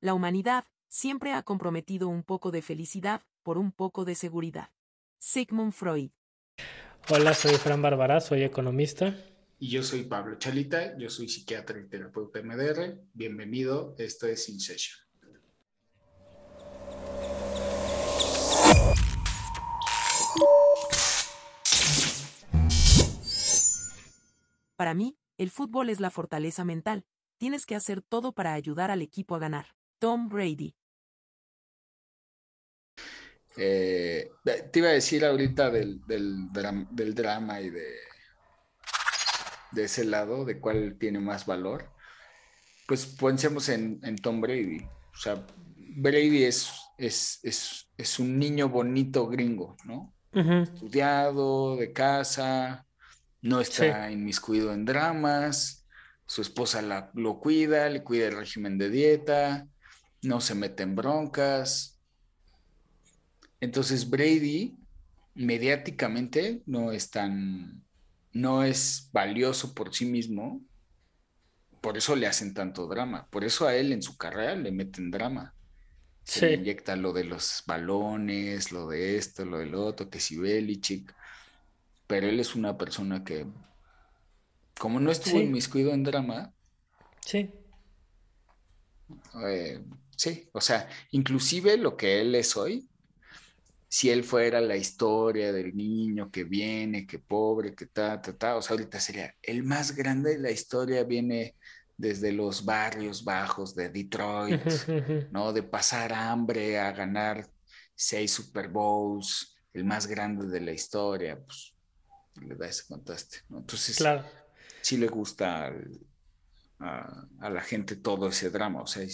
la humanidad siempre ha comprometido un poco de felicidad por un poco de seguridad. Sigmund Freud. Hola, soy Fran Bárbara, soy economista. Y yo soy Pablo Chalita, yo soy psiquiatra y terapeuta MDR. Bienvenido, esto es In Session. Para mí, el fútbol es la fortaleza mental. Tienes que hacer todo para ayudar al equipo a ganar. Tom Brady. Eh, te iba a decir ahorita del, del, drama y de, de ese lado, de cuál tiene más valor. Pues pensemos en, Tom Brady. O sea, Brady es, es, un niño bonito gringo, ¿no? Estudiado, de casa, no está inmiscuido en dramas, su esposa la, lo cuida, le cuida el régimen de dieta, no se mete en broncas. Entonces Brady mediáticamente no es tan, no es valioso por sí mismo, por eso le hacen tanto drama, por eso a él en su carrera le meten drama. Se inyecta lo de los balones, lo de esto, lo del otro, que si Belichick pero él es una persona que, como no estuvo inmiscuido en drama, sí. Eh, sí, o sea, inclusive lo que él es hoy, si él fuera la historia del niño que viene, que pobre, que ta, ta, ta, o sea, ahorita sería el más grande de la historia, viene desde los barrios bajos de Detroit, ¿no? De pasar hambre a ganar seis Super Bowls, el más grande de la historia, pues le da ese contraste, ¿no? Entonces, claro. sí le gusta a, la gente todo ese drama, o sea,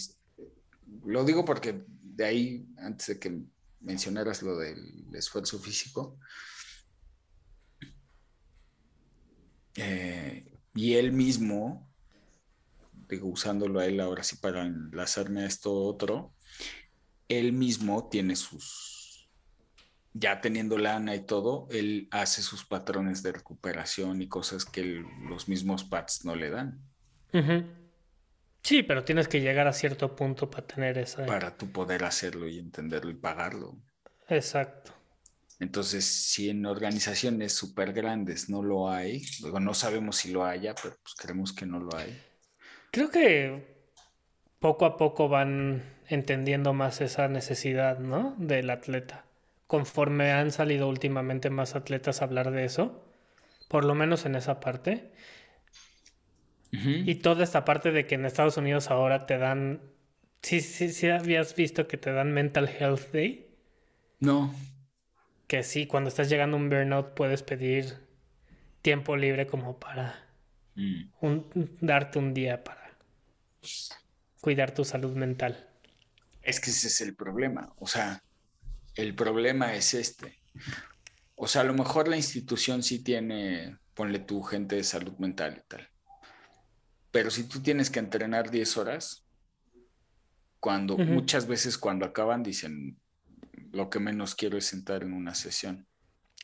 lo digo porque de ahí, antes de que mencionaras lo del esfuerzo físico, eh, y él mismo, digo, usándolo a él ahora sí para enlazarme a esto otro, él mismo tiene sus ya teniendo lana y todo, él hace sus patrones de recuperación y cosas que los mismos pads no le dan. Sí, pero tienes que llegar a cierto punto para tener esa... Para tú poder hacerlo y entenderlo y pagarlo. Exacto. Entonces, si en organizaciones súper grandes no lo hay, luego no sabemos si lo haya, pero pues creemos que no lo hay. Creo que poco a poco van entendiendo más esa necesidad, ¿no? Del atleta conforme han salido últimamente más atletas a hablar de eso, por lo menos en esa parte. Y toda esta parte de que en Estados Unidos ahora te dan, sí, sí, sí habías visto que te dan Mental Health Day. No. Que sí, cuando estás llegando a un burnout puedes pedir tiempo libre como para mm. darte un día para cuidar tu salud mental. Es que ese es el problema. O sea, el problema es este. O sea, a lo mejor la institución sí tiene, ponle tu gente de salud mental y tal. Pero si tú tienes que entrenar 10 horas, cuando muchas veces cuando acaban dicen, lo que menos quiero es sentar en una sesión.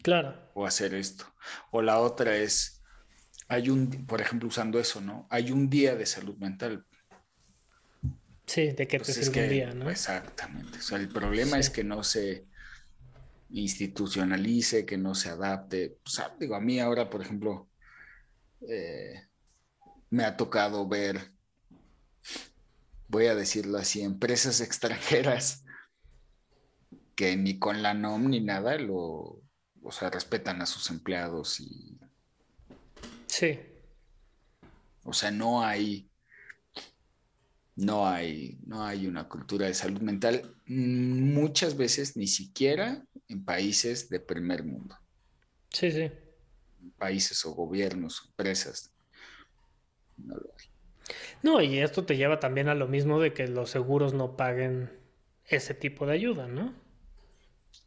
Claro. O hacer esto. O la otra es, hay un, por ejemplo, usando eso, ¿no? Hay un día de salud mental. Sí, de que te sirve un día, ¿no? Exactamente. O sea, el problema es que no se institucionalice, que no se adapte. O sea, digo, a mí ahora, por ejemplo, eh, me ha tocado ver, voy a decirlo así, empresas extranjeras que ni con la NOM ni nada lo, o sea, respetan a sus empleados y... Sí. O sea, no hay no hay, no hay una cultura de salud mental, muchas veces ni siquiera en países de primer mundo. Sí, sí. Países o gobiernos, empresas. No lo hay. No, y esto te lleva también a lo mismo de que los seguros no paguen ese tipo de ayuda, ¿no?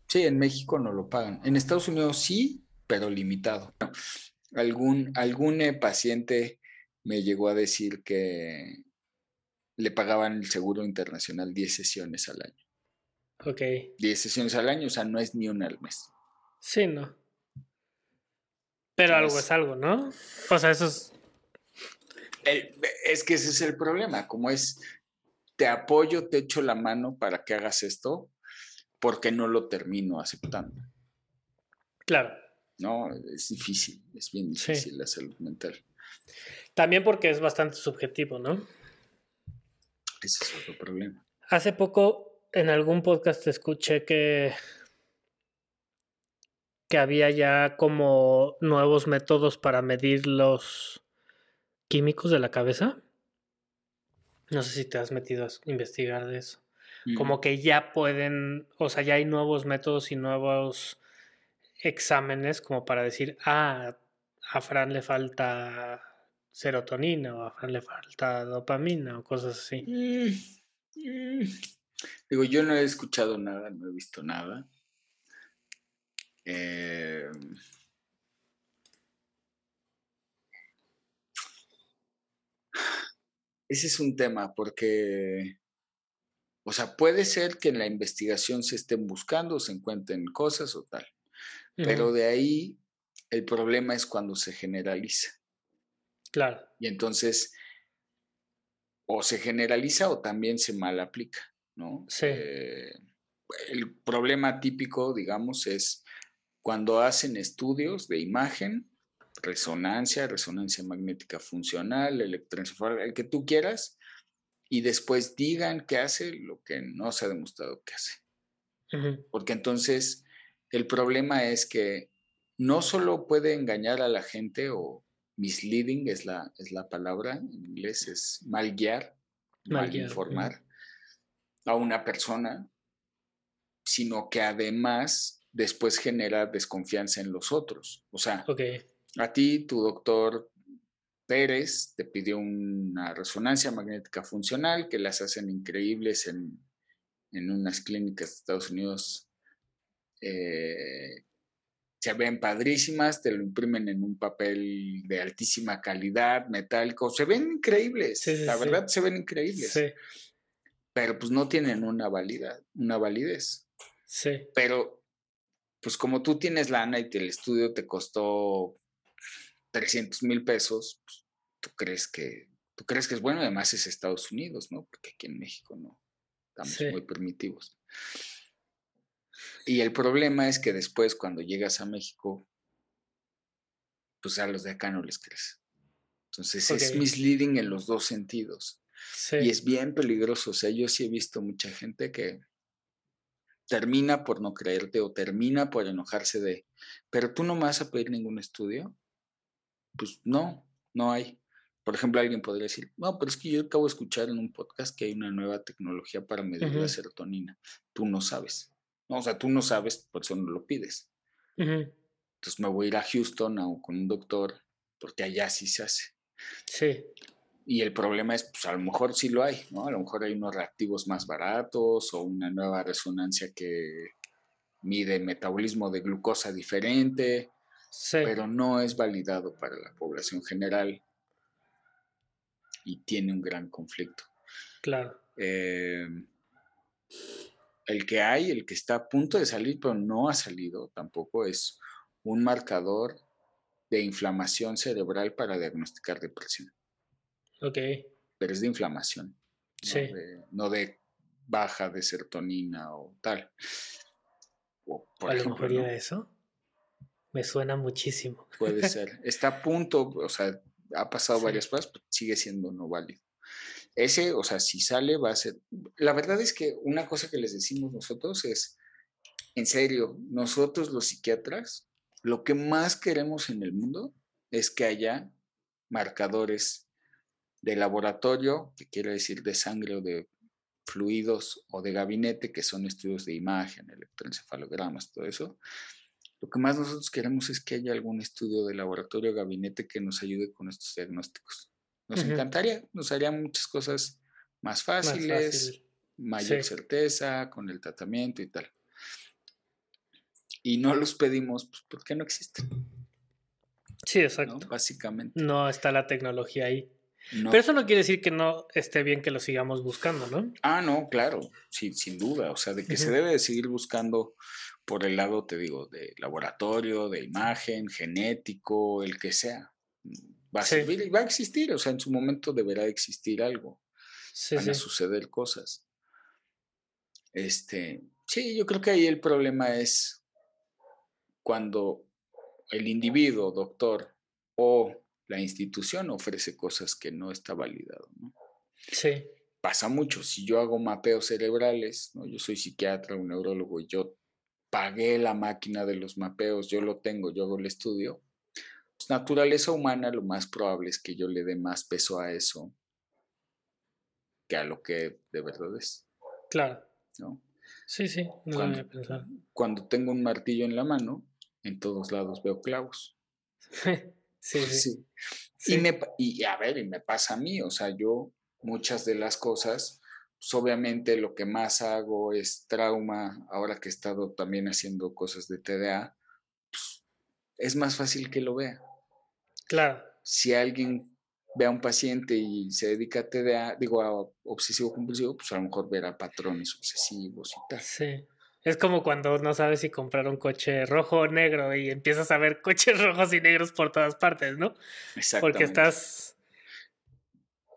Sí, en México no lo pagan. En Estados Unidos sí, pero limitado. Algún, algún eh, paciente me llegó a decir que le pagaban el seguro internacional 10 sesiones al año. Ok. 10 sesiones al año, o sea, no es ni una al mes. Sí, no. Pero algo es algo, ¿no? O sea, eso es... es que ese es el problema, como es... te apoyo, te echo la mano para que hagas esto, porque no lo termino aceptando. Claro. No, es difícil, es bien difícil la salud mental. También porque es bastante subjetivo, ¿no? Ese es otro problema. Hace poco en algún podcast escuché que que había ya como nuevos métodos para medir los químicos de la cabeza. No sé si te has metido a investigar de eso. Como que ya pueden, o sea, ya hay nuevos métodos y nuevos exámenes como para decir, ah, a Fran le falta serotonina o a Fran le falta dopamina o cosas así. Mm, mm. Digo, yo no he escuchado nada, no he visto nada. Eh, ese es un tema porque, o sea, puede ser que en la investigación se estén buscando, se encuentren cosas o tal, pero de ahí el problema es cuando se generaliza. Claro. Y entonces, o se generaliza o también se mal aplica, ¿no? Sí. Eh, el problema típico, digamos, es cuando hacen estudios de imagen, resonancia, resonancia magnética funcional, electroencefalograma, el que tú quieras, y después digan qué hace lo que no se ha demostrado que hace. Porque entonces el problema es que no solo puede engañar a la gente o misleading es la, es la palabra en inglés, es mal guiar, mal, informar a una persona, sino que además después genera desconfianza en los otros. O sea, a ti, tu doctor Pérez te pidió una resonancia magnética funcional que las hacen increíbles en, unas clínicas de Estados Unidos. Eh, se ven padrísimas, te lo imprimen en un papel de altísima calidad, metálico, se ven increíbles, la verdad se ven increíbles. Pero pues no tienen una validad, una validez. Sí. Pero pues como tú tienes lana y el estudio te costó 300 mil pesos, pues, tú crees que tú crees que es bueno, además es Estados Unidos, ¿no? Porque aquí en México no estamos muy primitivos. Y el problema es que después cuando llegas a México, pues a los de acá no les crees. Entonces es misleading en los dos sentidos. Y es bien peligroso. O sea, yo sí he visto mucha gente que, termina por no creerte o termina por enojarse de, pero tú no me vas a pedir ningún estudio. Pues no, no hay. Por ejemplo, alguien podría decir, no, pero es que yo acabo de escuchar en un podcast que hay una nueva tecnología para medir la serotonina. Tú no sabes. No, o sea, tú no sabes, por eso no lo pides. Entonces me voy a ir a Houston o con un doctor, porque allá sí se hace. Sí. Y el problema es, pues a lo mejor sí lo hay, ¿no? A lo mejor hay unos reactivos más baratos o una nueva resonancia que mide metabolismo de glucosa diferente, pero no es validado para la población general y tiene un gran conflicto. Claro. Eh, el que hay, el que está a punto de salir, pero no ha salido tampoco, es un marcador de inflamación cerebral para diagnosticar depresión. Ok. Pero es de inflamación. Sí. No de, baja de serotonina o tal. a lo mejor eso me suena muchísimo. Puede ser. Está a punto, o sea, ha pasado varias pruebas, pero sigue siendo no válido. Ese, o sea, si sale, va a ser. La verdad es que una cosa que les decimos nosotros es: en serio, nosotros los psiquiatras, lo que más queremos en el mundo es que haya marcadores de laboratorio, que quiere decir de sangre o de fluidos o de gabinete, que son estudios de imagen, electroencefalogramas, todo eso. Lo que más nosotros queremos es que haya algún estudio de laboratorio o gabinete que nos ayude con estos diagnósticos. Nos encantaría, nos haría muchas cosas más fáciles, mayor certeza con el tratamiento y tal. Y no los pedimos pues, porque no existen. Sí, exacto. Básicamente. No está la tecnología ahí. Pero eso no quiere decir que no esté bien que lo sigamos buscando, ¿no? Ah, no, claro, sí, sin duda. O sea, de que se debe de seguir buscando por el lado, te digo, de laboratorio, de imagen, genético, el que sea. Va a servir y va a existir. O sea, en su momento deberá existir algo. van a suceder cosas. Este, sí, yo creo que ahí el problema es cuando el individuo, doctor o la institución ofrece cosas que no está validado, ¿no? Sí. Pasa mucho. Si yo hago mapeos cerebrales, ¿no? Yo soy psiquiatra, un neurólogo, y yo pagué la máquina de los mapeos, yo lo tengo, yo hago el estudio. Pues, naturaleza humana, lo más probable es que yo le dé más peso a eso que a lo que de verdad es. Claro. ¿no? Sí, sí, no cuando, cuando tengo un martillo en la mano, en todos lados veo clavos. sí, sí. Y, me, y a ver, y me pasa a mí, o sea, yo muchas de las cosas, pues obviamente lo que más hago es trauma, ahora que he estado también haciendo cosas de TDA, pues, es más fácil que lo vea. Claro. Si alguien ve a un paciente y se dedica a TDA, digo, a obsesivo compulsivo, pues a lo mejor verá patrones obsesivos y tal. Sí. Es como cuando no sabes si comprar un coche rojo o negro y empiezas a ver coches rojos y negros por todas partes, ¿no? Porque estás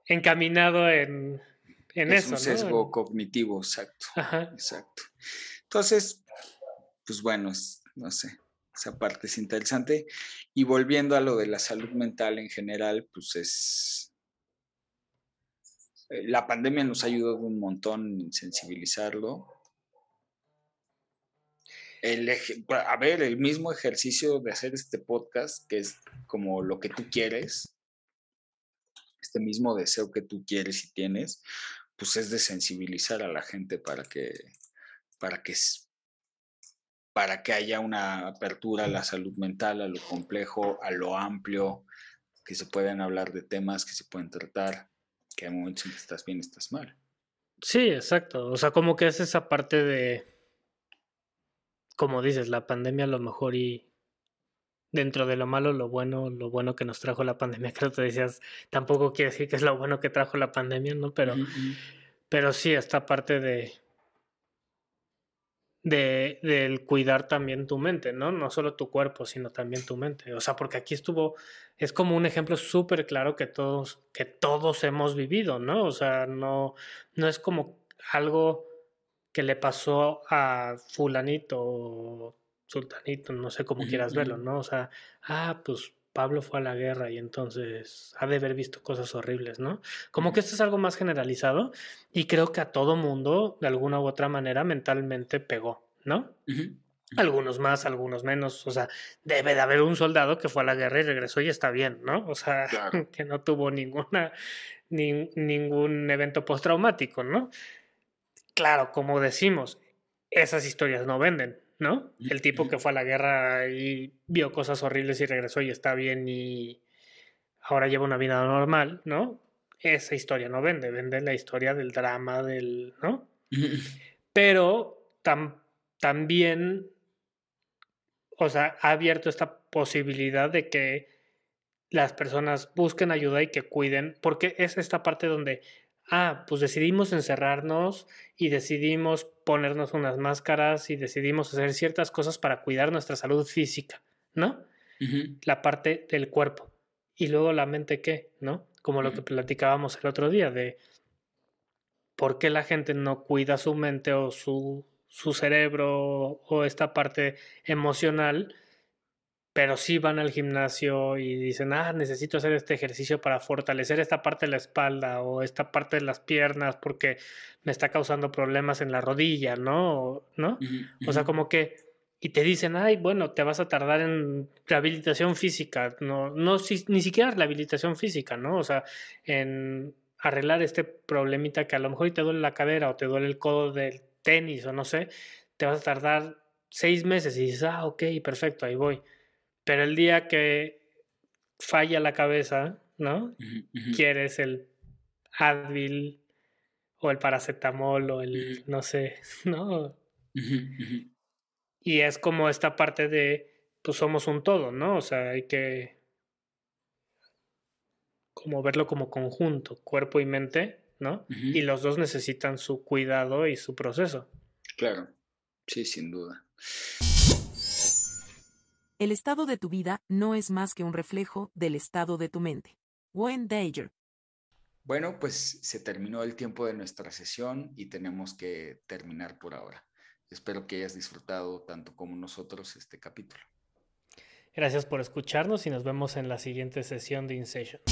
encaminado en, en es eso. Un sesgo cognitivo, exacto. Exacto. Entonces, pues bueno, no sé, esa parte es interesante. Y volviendo a lo de la salud mental en general, pues es... Eh, la pandemia nos ha ayudado un montón en sensibilizarlo el, a ver, el mismo ejercicio de hacer este podcast, que es como lo que tú quieres, este mismo deseo que tú quieres y tienes, pues es de sensibilizar a la gente para que, para que, para que haya una apertura a la salud mental, a lo complejo, a lo amplio, que se puedan hablar de temas que se pueden tratar, que hay momentos en estás bien, estás mal. Sí, exacto. O sea, como que es esa parte de como dices, la pandemia a lo mejor y dentro de lo malo, lo bueno, lo bueno que nos trajo la pandemia, creo que te decías, tampoco quiere decir que es lo bueno que trajo la pandemia, ¿no? Pero, pero sí, esta parte de, de del cuidar también tu mente, ¿no? No solo tu cuerpo, sino también tu mente. O sea, porque aquí estuvo, es como un ejemplo súper claro que todos, que todos hemos vivido, ¿no? O sea, no, no es como algo que le pasó a fulanito o sultanito, no sé cómo quieras verlo, ¿no? O sea, ah, pues Pablo fue a la guerra y entonces ha de haber visto cosas horribles, ¿no? Como que esto es algo más generalizado y creo que a todo mundo, de alguna u otra manera, mentalmente pegó, ¿no? Algunos más, algunos menos. O sea, debe de haber un soldado que fue a la guerra y regresó y está bien, ¿no? O sea, que no tuvo ninguna, ningún evento postraumático, ¿no? Claro, como decimos, esas historias no venden, ¿no? El tipo que fue a la guerra y vio cosas horribles y regresó y está bien y ahora lleva una vida normal, ¿no? Esa historia no vende, vende la historia del drama, del, ¿no? Pero también, o sea, ha abierto esta posibilidad de que las personas busquen ayuda y que cuiden, porque es esta parte donde ah, pues decidimos encerrarnos y decidimos ponernos unas máscaras y decidimos hacer ciertas cosas para cuidar nuestra salud física, ¿no? La parte del cuerpo. Y luego la mente, ¿qué? ¿No? Como lo que platicábamos el otro día de por qué la gente no cuida su mente o su, su cerebro o esta parte emocional pero sí van al gimnasio y dicen, ah, necesito hacer este ejercicio para fortalecer esta parte de la espalda o esta parte de las piernas porque me está causando problemas en la rodilla, ¿no? ¿No? O sea, como que, y te dicen, ay, bueno, te vas a tardar en rehabilitación física, no, no, ni siquiera rehabilitación física, ¿no? O sea, en arreglar este problemita que a lo mejor te duele la cadera o te duele el codo del tenis o no sé, te vas a tardar seis meses y dices, ah, ok, perfecto, ahí voy pero el día que falla la cabeza, ¿no? Quieres el Advil o el paracetamol o el, no sé, ¿no? Y es como esta parte de, pues somos un todo, ¿no? O sea, hay que como verlo como conjunto, cuerpo y mente, ¿no? Y los dos necesitan su cuidado y su proceso. Claro, sí, sin duda. El estado de tu vida no es más que un reflejo del estado de tu mente. Wayne Dager. Bueno, pues se terminó el tiempo de nuestra sesión y tenemos que terminar por ahora. Espero que hayas disfrutado tanto como nosotros este capítulo. Gracias por escucharnos y nos vemos en la siguiente sesión de InSession.